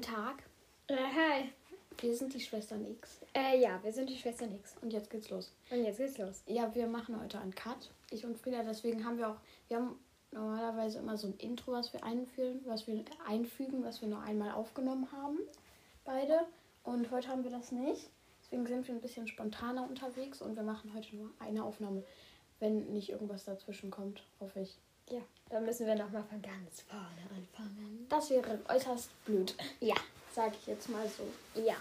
Guten Tag. Äh, hi. Wir sind die Schwestern X. Äh, ja, wir sind die Schwestern X. Und jetzt geht's los. Und jetzt geht's los. Ja, wir machen heute einen Cut. Ich und Frieda, deswegen haben wir auch, wir haben normalerweise immer so ein Intro, was wir einführen, was wir einfügen, was wir nur einmal aufgenommen haben. Beide. Und heute haben wir das nicht. Deswegen sind wir ein bisschen spontaner unterwegs und wir machen heute nur eine Aufnahme. Wenn nicht irgendwas dazwischen kommt, hoffe ich. Ja, dann müssen wir nochmal von ganz vorne anfangen. Das wäre äußerst blöd, Ja. sage ich jetzt mal so. Ja.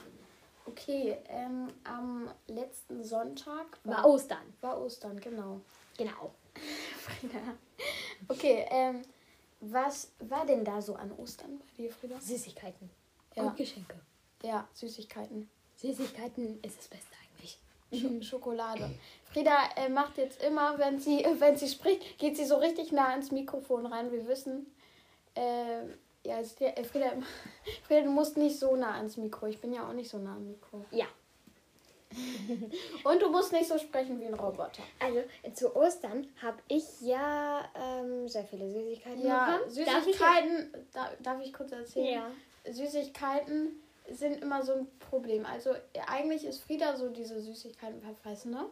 Okay, ähm, am letzten Sonntag War Ostern. war Ostern, genau. Genau. Frieda. Okay, ähm, was war denn da so an Ostern bei dir, Frieda? Süßigkeiten. Ja. Und Geschenke. Ja, Süßigkeiten. Süßigkeiten ist das Beste Sch Schokolade. Frieda äh, macht jetzt immer, wenn sie, wenn sie spricht, geht sie so richtig nah ins Mikrofon rein. Wir wissen, äh, ja, äh, Frieda, Frieda, du musst nicht so nah ans Mikro. Ich bin ja auch nicht so nah am Mikro. Ja. Und du musst nicht so sprechen wie ein Roboter. Also, zu Ostern habe ich ja ähm, sehr viele Süßigkeiten Ja, bekommen. Darf ich- Süßigkeiten, darf, darf ich kurz erzählen? Ja. Süßigkeiten sind immer so ein Problem. Also eigentlich ist Frieda so diese Süßigkeiten verfressene.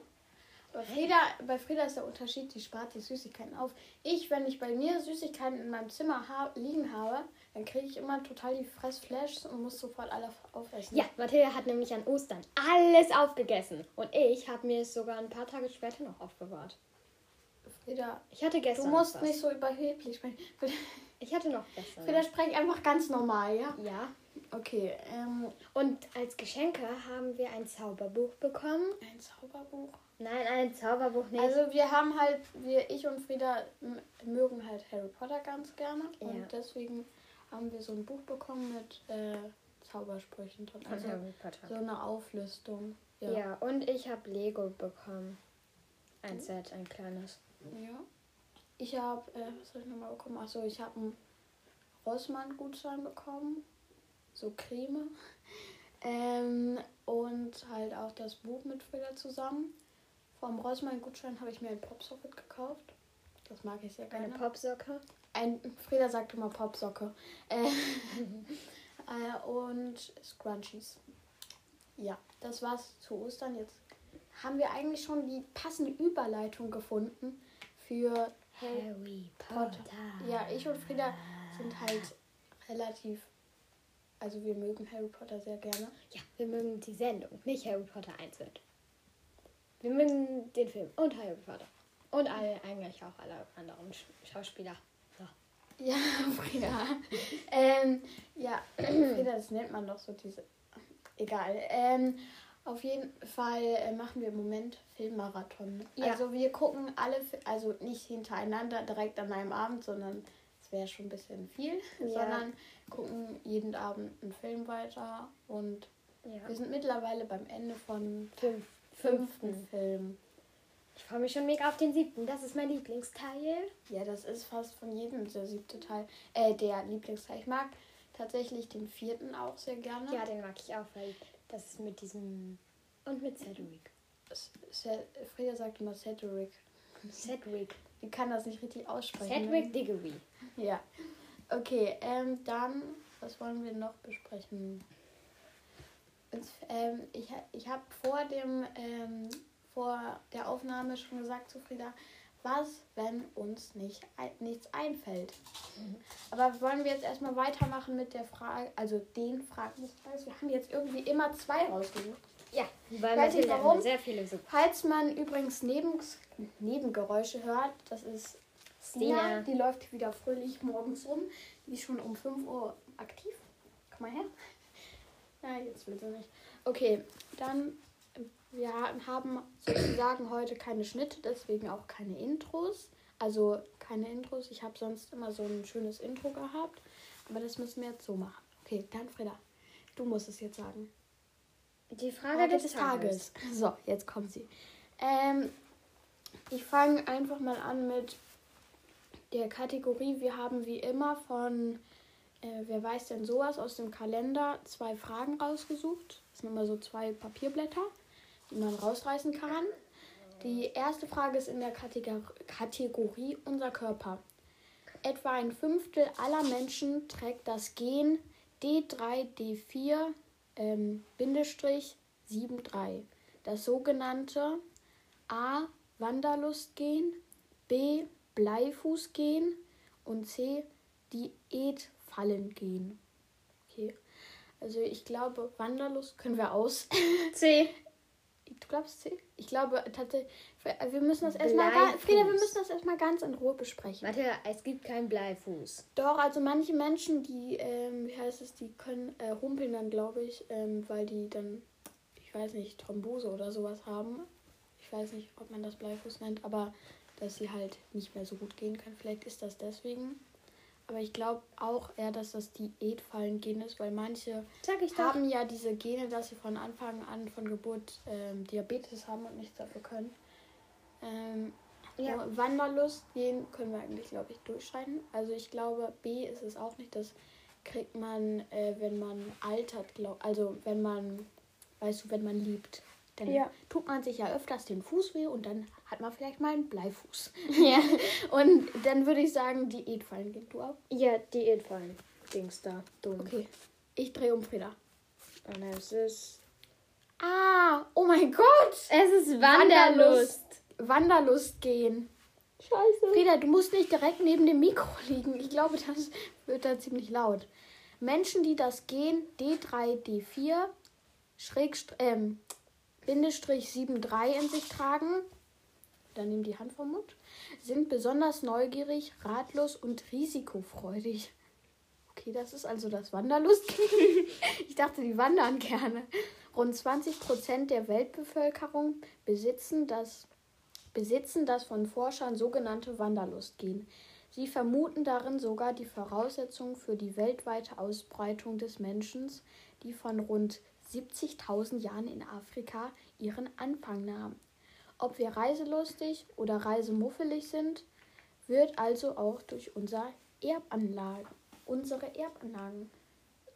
Aber Frieda, bei Frieda ist der Unterschied, die spart die Süßigkeiten auf. Ich, wenn ich bei mir Süßigkeiten in meinem Zimmer ha liegen habe, dann kriege ich immer total die Fressflashs und muss sofort alle aufessen. Ja, Mathilda hat nämlich an Ostern alles aufgegessen. Und ich habe mir es sogar ein paar Tage später noch aufbewahrt. Frieda, Ich hatte du gestern. musst was. nicht so überheblich sprechen. Ich hatte noch gestern. Frieda sprech einfach ganz normal, ja? Ja. Okay, ähm, Und als Geschenke haben wir ein Zauberbuch bekommen. ein Zauberbuch. Nein, ein Zauberbuch nicht. Also wir haben halt, wir, ich und Frieda m- mögen halt Harry Potter ganz gerne Ja. und deswegen haben wir so ein Buch bekommen mit äh, Zaubersprüchen drin. Von Also Harry Potter. so eine Auflistung. ja. Ja. und ich habe Lego bekommen. Ein Set, ein kleines. ja. Ich habe, äh, was habe ich nochmal bekommen? Achso, ich habe einen Rossmann-Gutschein bekommen. So Creme. Ähm, und halt auch das Buch mit Frieda zusammen. Vom Rossmann-Gutschein habe ich mir ein Popsocket gekauft. Das mag ich sehr gerne. Eine Popsocke. Ein, Frieda sagt immer Popsocke. Äh, äh, und Scrunchies. Ja, das war's zu Ostern. Jetzt haben wir eigentlich schon die passende Überleitung gefunden für Harry Harry Potter. Potter. Ja, ich und Frieda sind halt relativ. Also wir mögen Harry Potter sehr gerne. Ja, wir mögen die Sendung, nicht Harry Potter einzeln. Wir mögen den Film und Harry Potter. Und alle, eigentlich auch alle anderen Sch Schauspieler. So. Ja, Frieda. ähm, ja, Frieda, das nennt man doch so diese. Egal. Ähm, auf jeden Fall äh, machen wir im Moment Filmmarathon. Ja. Also wir gucken alle, also nicht hintereinander direkt an einem Abend, sondern wäre schon ein bisschen viel, Ja. sondern gucken jeden Abend einen Film weiter und Ja. wir sind mittlerweile beim Ende von Fünf, fünften fünften. Film. Ich freue mich schon mega auf den siebten. Das ist mein Lieblingsteil. Ja, das ist fast von jedem der siebte Teil, äh, der Lieblingsteil. Ich mag tatsächlich den vierten auch sehr gerne. Ja, den mag ich auch, weil das ist mit diesem. Und mit Cedric. Frieda sagt immer Cedric. Cedric. Die kann das nicht richtig aussprechen. Cedric Diggory. Ja. Okay, ähm, dann, was wollen wir noch besprechen? Und, ähm, ich ich habe vor dem, ähm, vor der Aufnahme schon gesagt zu Frieda, was, wenn uns nicht nichts einfällt? Aber wollen wir jetzt erstmal weitermachen mit der Frage, also den Fragen des Tages? Wir haben jetzt irgendwie immer zwei rausgesucht. Ja, weil Weiß nicht warum. sehr viele so. Falls man übrigens Neben Nebengeräusche hört, das ist Stina, Stina. die läuft wieder fröhlich morgens rum. Die ist schon um 5 Uhr aktiv. Komm mal her. Ja, jetzt will sie nicht. Okay, dann, wir haben sozusagen heute keine Schnitte, deswegen auch keine Intros. Also keine Intros. Ich habe sonst immer so ein schönes Intro gehabt. Aber das müssen wir jetzt so machen. Okay, dann Frieda, du musst es jetzt sagen. Die Frage, des, Tages. So, jetzt kommt sie. Ähm, ich fange einfach mal an mit der Kategorie. Wir haben wie immer von äh, Wer weiß denn sowas aus dem Kalender zwei Fragen rausgesucht. Das sind immer so zwei Papierblätter, die man rausreißen kann. Die erste Frage ist in der Kategor Kategorie Unser Körper. Etwa ein Fünftel aller Menschen trägt das Gen D3D4 ähm, Bindestrich 73. Das sogenannte A. Wanderlustgen, B. Bleifußgen und C. Diätfallengen. Okay. Also ich glaube, Wanderlust können wir aus. C. Du glaubst C? Ich glaube tatsächlich, wir müssen das erstmal, ga- Bleifuß. Frieda, wir müssen das erstmal ganz in Ruhe besprechen. Warte, es gibt keinen Bleifuß. Doch, also manche Menschen, die, ähm, wie heißt es, die können äh, humpeln dann, glaube ich, ähm, weil die dann, ich weiß nicht, Thrombose oder sowas haben. Ich weiß nicht, ob man das Bleifuß nennt, aber dass sie halt nicht mehr so gut gehen können. Vielleicht ist das deswegen. Aber ich glaube auch eher, dass das Diätfallen-Gen ist, weil manche haben ja diese Gene, dass sie von Anfang an von Geburt ähm, Diabetes haben und nichts dafür können. Ähm, Ja. ja. Wanderlust gehen können wir eigentlich, glaube ich, durchschreiben. Also ich glaube, B ist es auch nicht. Das kriegt man, äh, wenn man altert, glaub, also wenn man, weißt du, wenn man liebt. Dann Ja. tut man sich ja öfters den Fuß weh und dann hat man vielleicht mal einen Bleifuß. Ja. Und dann würde ich sagen, Diätfallen gehen. Du auch? Ja, Diätfallen. Dings da. Dumm. Okay. Ich drehe um, Frieda. Und es ist. Ah, oh mein Gott! Es ist Wanderlust. Wanderlust gehen. Scheiße. Frieda, du musst nicht direkt neben dem Mikro liegen. Ich glaube, das wird da ziemlich laut. Menschen, die das Gen D3D4 Schrägst- ähm, Bindestrich 73 in sich tragen, dann nimm die Hand vom Mund, sind besonders neugierig, ratlos und risikofreudig. Okay, das ist also das Wanderlustgen. ich dachte, die wandern gerne. Rund 20 Prozent der Weltbevölkerung besitzen das besitzen das von Forschern sogenannte Wanderlustgen. Sie vermuten darin sogar die Voraussetzungen für die weltweite Ausbreitung des Menschen, die von rund 70.000 Jahren in Afrika ihren Anfang nahm. Ob wir reiselustig oder reisemuffelig sind, wird also auch durch unser Erbanlage, unsere Erbanlagen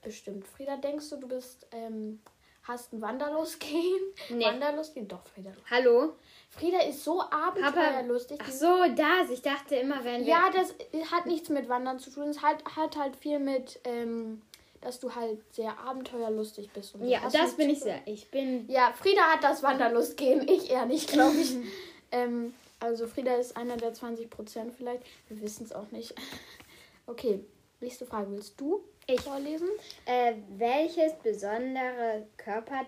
bestimmt. Frieda, denkst du, du bist, ähm, hast ein Wanderlustgen? Nee. Wanderlustgen? Doch, Frieda. Hallo? Frieda ist so abenteuerlustig. Ach so, das. Ich dachte immer, wenn wir. Ja, das hat nichts mit Wandern zu tun. Es hat, hat halt viel mit, ähm, dass du halt sehr abenteuerlustig bist. Und. Ja, das bin ich sehr. Ich bin. Ja, Frieda hat das Wanderlustgehen. Ich eher nicht, glaube ich. ähm, also Frieda ist einer der 20 Prozent vielleicht. Wir wissen es auch nicht. Okay, nächste Frage. Willst du Ich. vorlesen? Äh, welches besondere Körper.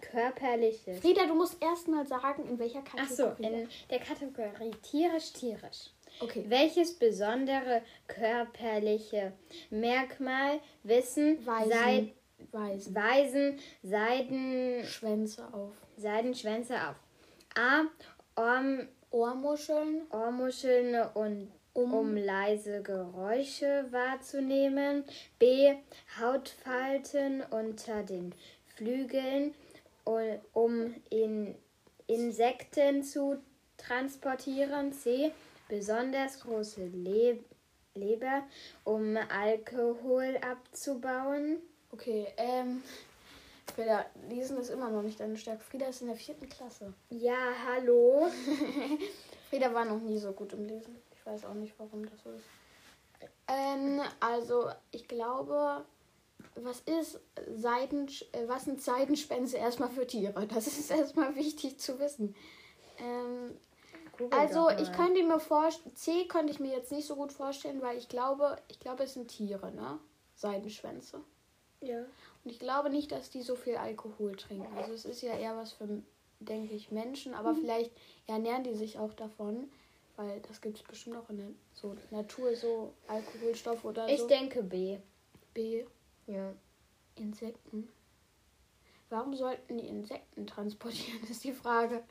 körperliches. Frieda, du musst erst mal sagen, in welcher Ach Kategorie. so, in der Kategorie tierisch, tierisch. Okay. Welches besondere körperliche Merkmal wissen Weisen. Seid, Weisen. Weisen Seiden, Schwänze auf. Seidenschwänze auf? A. Ohr, Ohrmuscheln. Ohrmuscheln und Um- um leise Geräusche wahrzunehmen. B. Hautfalten unter den Flügeln, um in Insekten zu transportieren. C. Besonders große Le Leber, um Alkohol abzubauen. Okay, ähm. Frieda, lesen ist immer noch nicht deine Stärke. Frieda ist in der vierten Klasse. Ja, hallo. Frieda war noch nie so gut im Lesen. Ich weiß auch nicht, warum das so ist. Ähm, also, ich glaube, was ist Seiden, äh, was sind Seidenspänze erstmal für Tiere? Das ist erstmal wichtig zu wissen. Ähm, also, ich könnte mir vorstellen, C könnte ich mir jetzt nicht so gut vorstellen, weil ich glaube, ich glaube, es sind Tiere, ne? Seidenschwänze. Ja. Und ich glaube nicht, dass die so viel Alkohol trinken. Also es ist ja eher was für, denke ich, Menschen, aber vielleicht ernähren die sich auch davon, weil das gibt es bestimmt auch in der so Natur, so Alkoholstoffe oder Ich so. denke B. B, Ja. Insekten. Warum sollten die Insekten transportieren, ist die Frage.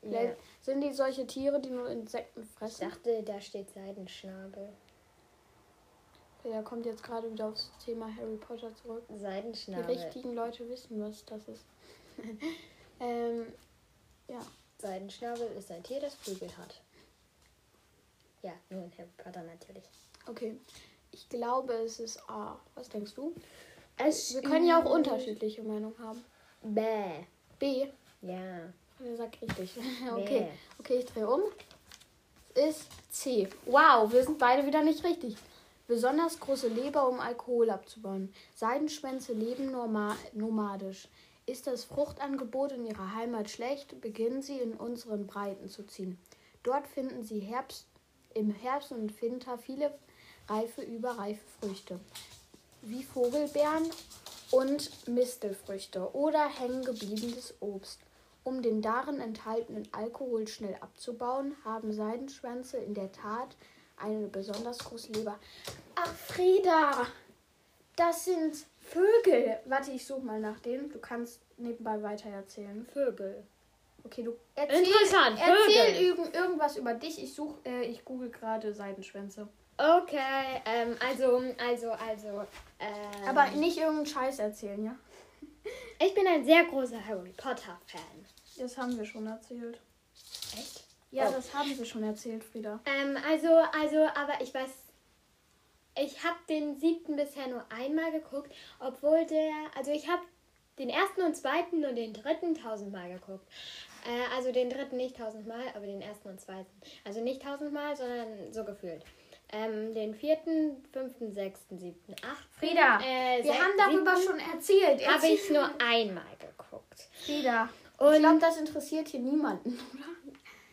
Vielleicht ja. Sind die solche Tiere, die nur Insekten Ich fressen. dachte, da steht Seidenschnabel. Der kommt jetzt gerade wieder aufs Thema Harry Potter zurück. Die Seidenschnabel. richtigen Leute wissen, was das ist. ähm, ja. Seidenschnabel ist ein Tier, das Flügel hat. Ja, nur in Harry Potter natürlich. Okay. Ich glaube, es ist A. Was denkst du? Es Wir können ja auch unterschiedliche Meinungen haben. Bäh. B. Ja. Der sagt richtig. okay. Bäh. Okay, ich drehe um. Es ist C. Wow, wir sind beide wieder nicht richtig. Besonders große Leber, um Alkohol abzubauen. Seidenschwänze leben norma nomadisch. Ist das Fruchtangebot in ihrer Heimat schlecht, beginnen sie in unseren Breiten zu ziehen. Dort finden sie Herbst, im Herbst und Winter viele reife, überreife Früchte, wie Vogelbeeren und Mistelfrüchte oder hängengebliebenes Obst. Um den darin enthaltenen Alkohol schnell abzubauen, haben Seidenschwänze in der Tat eine besonders große Leber. Ach, Frieda, das sind Vögel. Warte, ich suche mal nach denen. Du kannst nebenbei weiter erzählen. Vögel. Okay, du erzähl, Interessant, erzähl Vögel. irgend, irgendwas über dich. Ich suche, äh, ich google gerade Seidenschwänze. Okay, ähm, also, also, also. Ähm, Aber nicht irgendeinen Scheiß erzählen, ja? ich bin ein sehr großer Harry Potter-Fan. Das haben wir schon erzählt. Echt? Ja, Oh. das haben wir schon erzählt, Frieda. Ähm, also, also, aber ich weiß. Ich habe den siebten bisher nur einmal geguckt, obwohl der. Also, ich habe den ersten und zweiten und den dritten tausendmal geguckt. Äh, also, den dritten nicht tausendmal, aber den ersten und zweiten. Also, nicht tausendmal, sondern so gefühlt. Ähm, den vierten, fünften, sechsten, siebten, achten. Frieda, äh, wir haben darüber schon erzählt. Habe ich nur einmal geguckt. Frieda. Und- ich glaube, das interessiert hier niemanden, oder?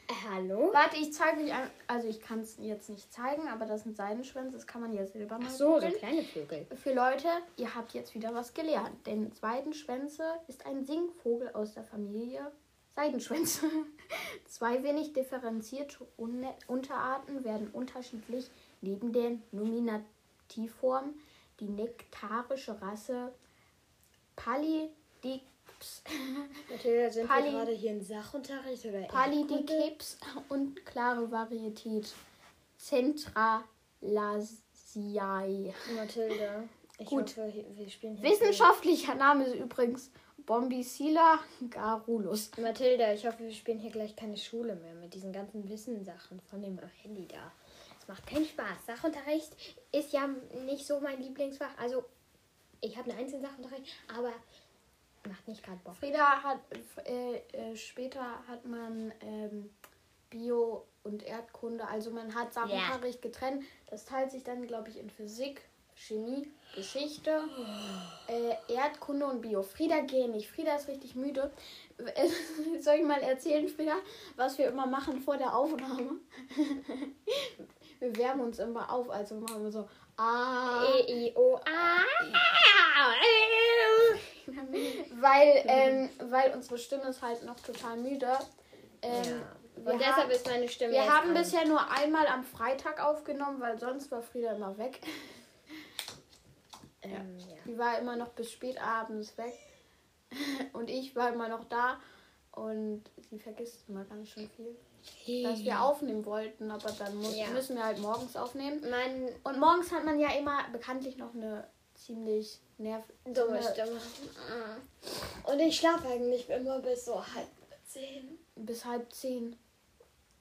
Äh, hallo? Warte, ich zeige euch ein. Also, ich kann es jetzt nicht zeigen, aber das sind Seidenschwänze. Das kann man ja selber mal Ach so, so kleine Vögel. Für Leute, ihr habt jetzt wieder was gelernt. Denn Seidenschwänze ist ein Singvogel aus der Familie Seidenschwänze. Zwei wenig differenzierte Un Unterarten werden unterschiedlich neben der Nominativform die nektarische Rasse Pallidips, Mathilda, sind Pali- wir gerade hier im Sachunterricht oder Erdkunde? Pallidiceps und klare Varietät Centralasiae. Mathilda, ich Gut. hoffe, wir spielen hier. Wissenschaftlicher Name ist übrigens Bombicilla garulus. Mathilda, ich hoffe, wir spielen hier gleich keine Schule mehr mit diesen ganzen Wissenssachen von dem Handy da. Es macht keinen Spaß. Sachunterricht ist ja nicht so mein Lieblingsfach. Also, ich habe einen Einzelsachunterricht, aber macht nicht gerade Bock. Frieda hat äh, äh, später hat man ähm, Bio und Erdkunde, also man hat Sachunterricht getrennt. Das teilt sich dann, glaube ich, in Physik, Chemie, Geschichte, äh, Erdkunde und Bio. Frieda geht nicht. Frieda ist richtig müde. Soll ich mal erzählen, Frieda, was wir immer machen vor der Aufnahme? wir wärmen uns immer auf, also machen wir so. Ah, E, I, O, A. weil, ähm, weil unsere Stimme ist halt noch total müde. Ähm, Ja. Und deshalb haben- ist meine Stimme Wir haben an. bisher nur einmal am Freitag aufgenommen, weil sonst war Frieda immer weg. Ähm, ja. Die war immer noch bis spät abends weg. Und ich war immer noch da. Und sie vergisst immer ganz schön viel. Dass wir aufnehmen wollten, aber dann muss, Ja. müssen wir halt morgens aufnehmen. Mein Und morgens hat man ja immer bekanntlich noch eine ziemlich nerv... dumme Stimme. Und ich schlafe eigentlich immer bis so halb zehn. Bis halb zehn.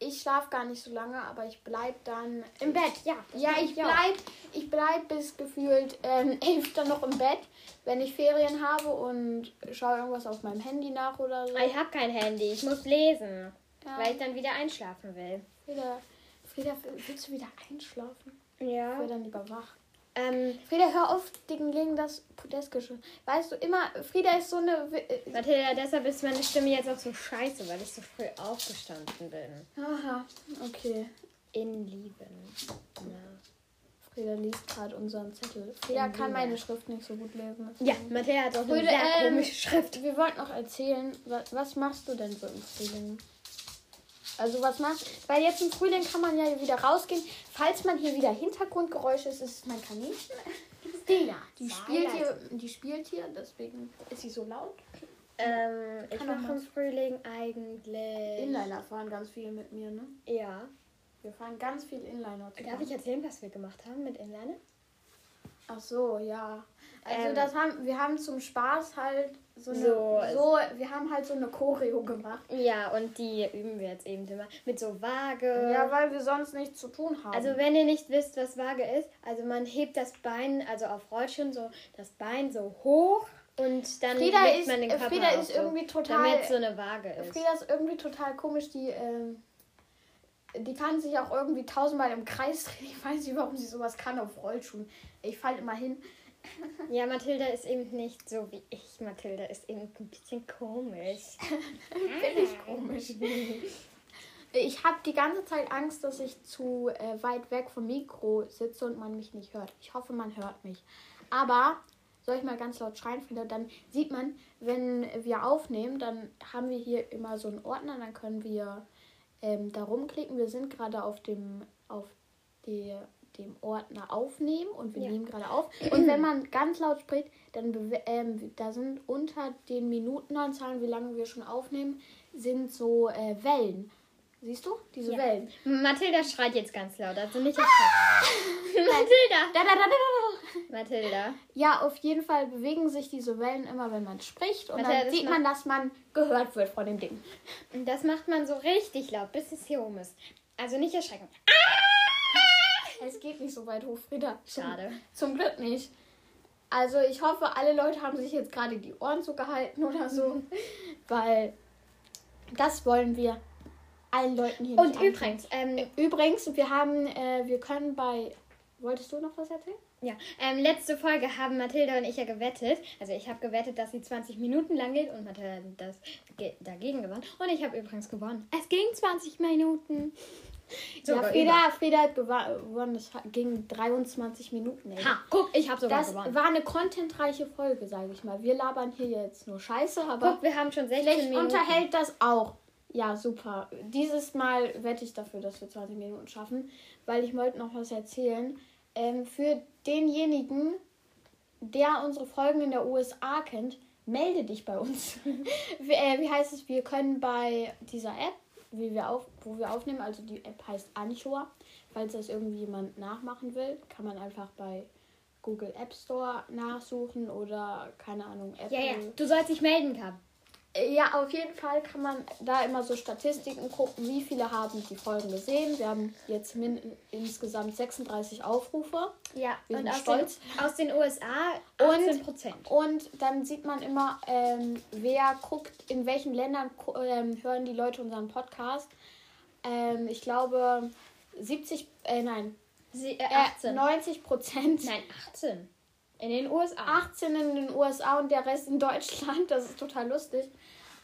Ich schlafe gar nicht so lange, aber ich bleib dann Im Bett, ja. Ja, ich bleib, ich bleib bis gefühlt ähm, elf dann noch im Bett, wenn ich Ferien habe und schaue irgendwas auf meinem Handy nach oder so. Ich habe kein Handy, ich muss lesen, Ja. weil ich dann wieder einschlafen will. Frieda, Frieda, willst du wieder einschlafen? Ich Ja. werde dann lieber wach. Ähm, Frieda, hör auf gegen, gegen das Podestgeschirr. Weißt du, immer, Frieda ist so eine... Äh, Mathilda, deshalb ist meine Stimme jetzt auch so scheiße, weil ich so früh aufgestanden bin. Aha, okay. In Lieben. Na. Frieda liest gerade unseren Zettel. Frieda kann meine Schrift nicht so gut lesen. Ja, Mathilda hat auch eine Frieda, sehr ähm, komische Schrift. Wir wollten noch erzählen, was, was machst du denn so im Frühling? Also was machst Weil jetzt im Frühling kann man ja wieder rausgehen. Falls man hier wieder Hintergrundgeräusche ist, ist es mein Kaninchen. Dina, Die spielt hier, die spielt hier, deswegen ist sie so laut. Ähm, ich mache im Frühling eigentlich. Inliner fahren ganz viel mit mir, ne? Ja. Wir fahren ganz viel Inliner zusammen. Darf ich erzählen, was wir gemacht haben mit Inliner? Ach so, ja. Also Ähm, das haben wir haben zum Spaß halt so eine So, so, wir haben halt so eine Choreo gemacht. Ja, und die üben wir jetzt eben immer mit so Waage. Ja, weil wir sonst nichts zu tun haben. Also wenn ihr nicht wisst, was Waage ist, also man hebt das Bein, also auf Rollstuhl so das Bein so hoch und dann Frieda legt ist- man den Körper Frieda ist so, irgendwie total- damit so eine Waage ist. Frieda ist irgendwie total komisch, die, ähm, die kann sich auch irgendwie tausendmal im Kreis drehen. Ich weiß nicht, warum sie sowas kann auf Rollschuhen. Ich falle immer hin. Ja, Mathilda ist eben nicht so wie ich. Mathilda ist eben ein bisschen komisch. Bin ich komisch. Ich habe die ganze Zeit Angst, dass ich zu äh, weit weg vom Mikro sitze und man mich nicht hört. Ich hoffe, man hört mich. Aber soll ich mal ganz laut schreien, Frieda? Dann sieht man, wenn wir aufnehmen, dann haben wir hier immer so einen Ordner, dann können wir ähm, da rumklicken. Wir sind gerade auf dem auf die, dem Ordner aufnehmen und wir Ja. nehmen gerade auf. Und wenn man ganz laut spricht, dann ähm, da sind unter den Minutenanzahlen, wie lange wir schon aufnehmen, sind so äh, Wellen. Siehst du? Diese Ja. Wellen. Mathilda schreit jetzt ganz laut, also nicht erschrecken. Mathilda! Da, da, da, da, da. Mathilda. Ja, auf jeden Fall bewegen sich diese Wellen immer, wenn man spricht. Und Warte, dann sieht man, dass man gehört wird von dem Ding. Und das macht man so richtig laut, bis es hier oben ist. Also nicht erschrecken. Es geht nicht so weit hoch, Frieda. Schade. Zum Glück nicht. Also ich hoffe, alle Leute haben sich jetzt gerade die Ohren zugehalten oder so. weil das wollen wir allen Leuten hier Und übrigens, ähm, Übrigens, wir haben, äh, wir können bei. Wolltest du noch was erzählen? ja, ähm, letzte Folge haben Mathilda und ich ja gewettet. Also ich habe gewettet, dass sie 20 Minuten lang geht und Mathilda hat das ge dagegen gewonnen. Und ich habe übrigens gewonnen. Es ging 20 Minuten. Ja, Frieda, Frieda hat gewonnen. Es ging 23 Minuten. Ey. Ha, guck, ich habe sogar Das gewonnen. war eine contentreiche Folge, sage ich mal. Wir labern hier jetzt nur Scheiße, aber Guck, wir haben schon 16 vielleicht Minuten. unterhält das auch. Ja, super. Dieses Mal wette ich dafür, dass wir 20 Minuten schaffen, weil ich wollte noch was erzählen. Ähm, für denjenigen, der unsere Folgen in der USA kennt, melde dich bei uns. wie, äh, wie heißt es? Wir können bei dieser App, wie wir auf, wo wir aufnehmen, also die App heißt Anchor. Falls das irgendwie jemand nachmachen will, kann man einfach bei Google App Store nachsuchen oder keine Ahnung, Apple. Ja, ja, du sollst dich melden, Kam. Ja, auf jeden Fall kann man da immer so Statistiken gucken, wie viele haben die Folgen gesehen. Wir haben jetzt insgesamt 36 Aufrufe. Ja, Wir und sind aus stolz. Den, aus den USA Und- 18 Prozent. Und dann sieht man immer, ähm, wer guckt, in welchen Ländern ähm, hören die Leute unseren Podcast. Ähm, ich glaube 70, äh, nein, Sie, äh, äh, 18. 90 Prozent. Nein, 18. In den USA. 18 in den USA und der Rest in Deutschland. Das ist total lustig.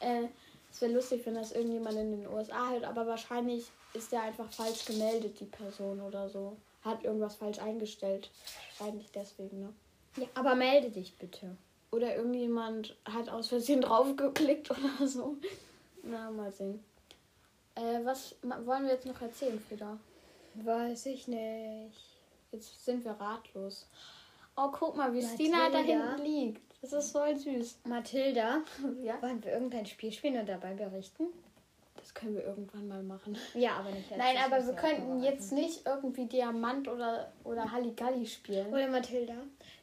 Äh, es wäre lustig, wenn das irgendjemand in den USA hört, aber wahrscheinlich ist der einfach falsch gemeldet, die Person oder so. Hat irgendwas falsch eingestellt. Wahrscheinlich deswegen, ne? Ja, aber melde dich bitte. Oder irgendjemand hat aus Versehen draufgeklickt oder so. Na, mal sehen. Äh, was wollen wir jetzt noch erzählen, Frieda? Weiß ich nicht. Jetzt sind wir ratlos. Oh, guck mal, wie Stina da hinten liegt. Das ist voll süß. Mathilda, Ja, wollen wir irgendein Spiel spielen und dabei berichten? Das können wir irgendwann mal machen. Ja, aber nicht jetzt. Nein, Das aber wir könnten jetzt nicht irgendwie Diamant oder, oder Halligalli spielen. Oder Mathilda,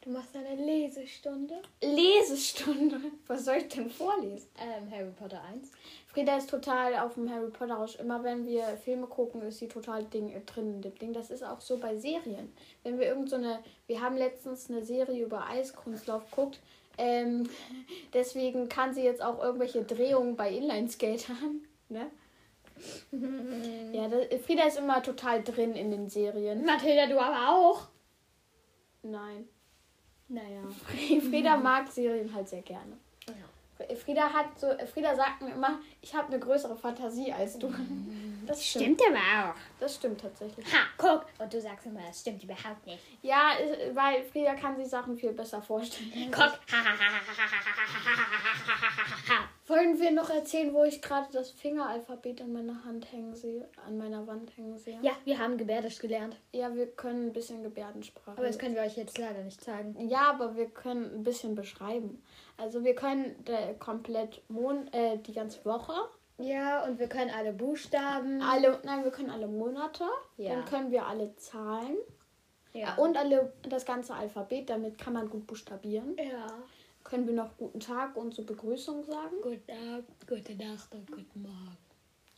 du machst eine Lesestunde. Lesestunde. Was soll ich denn vorlesen? Ähm, Harry Potter 1. Frieda ist total auf dem Harry Potter Rausch. Immer wenn wir Filme gucken, ist sie total Ding, äh, drin in dem Ding. Das ist auch so bei Serien. Wenn wir irgend so eine, wir haben letztens eine Serie über Eiskunstlauf geguckt. Ähm, deswegen kann sie jetzt auch irgendwelche Drehungen bei Inline-Skatern. Ne? ja, das, Frieda ist immer total drin in den Serien. Mathilda, du aber auch. Nein. Naja. Frieda mag Serien halt sehr gerne. Frieda hat so, Frieda sagt mir immer, ich habe eine größere Fantasie als du. Das stimmt. aber auch. Das stimmt tatsächlich. Ha, guck. Und du sagst immer, das stimmt überhaupt nicht. Ja, weil Frieda kann sich Sachen viel besser vorstellen. Guck. Wollen wir noch erzählen, wo ich gerade das Fingeralphabet an meiner Hand hängen sehe, an meiner Wand hängen sehe? Ja, wir haben Gebärdisch gelernt. Ja, wir können ein bisschen Gebärdensprache. Aber das können wir euch jetzt leider nicht zeigen. ja, aber wir können ein bisschen beschreiben. Also wir können äh, komplett Mon äh, die ganze Woche, Ja, und wir können alle Buchstaben. alle, nein, wir können alle Monate, Ja. dann können wir alle Zahlen Ja. und alle das ganze Alphabet. Damit kann man gut buchstabieren. ja. Können wir noch guten Tag und so Begrüßung sagen? Guten Abend, gute Nacht und guten Morgen.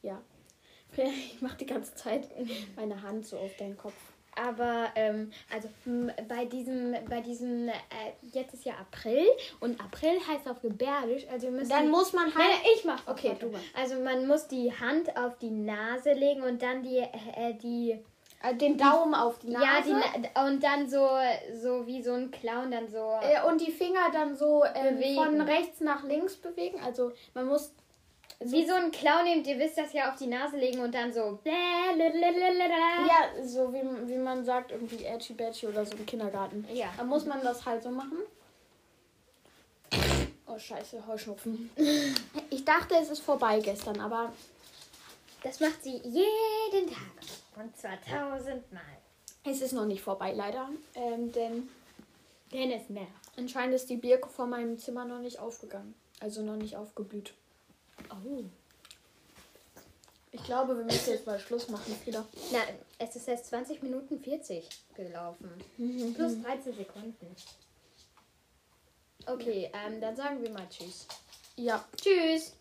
Ja. Ich mache die ganze Zeit meine Hand so auf deinen Kopf. Aber ähm, also bei diesem, bei diesem, äh, jetzt ist ja April und April heißt auf Gebärdisch, also wir müssen. Dann muss man halt. nein, ich mach Okay, du machst. Also man muss die Hand auf die Nase legen und dann die, äh, die Äh, den Daumen auf die Nase. ja, die Na und dann so, so wie so ein Clown dann so. Äh, und die Finger dann so Bewegen. von rechts nach links bewegen. Also man muss. Wie so ein Clown, eben, ihr wisst das ja auf die Nase legen und dann so. Ja. So wie, wie man sagt, irgendwie Edgy Badgy oder so im Kindergarten. Ja. Dann muss man das halt so machen. Oh, scheiße, Heuschnupfen. Ich dachte, es ist vorbei gestern, aber Das macht sie jeden Tag. Und zwar tausendmal. es ist noch nicht vorbei, leider. Ähm, denn Denn es mehr. anscheinend ist die Birke vor meinem Zimmer noch nicht aufgegangen. Also noch nicht aufgeblüht. Oh. Ich glaube, wir müssen jetzt mal Schluss machen, Frieda. Na, es ist erst 20 Minuten 40 gelaufen. Plus 13 Sekunden. Okay, ähm, dann sagen wir mal Tschüss. Ja, Tschüss.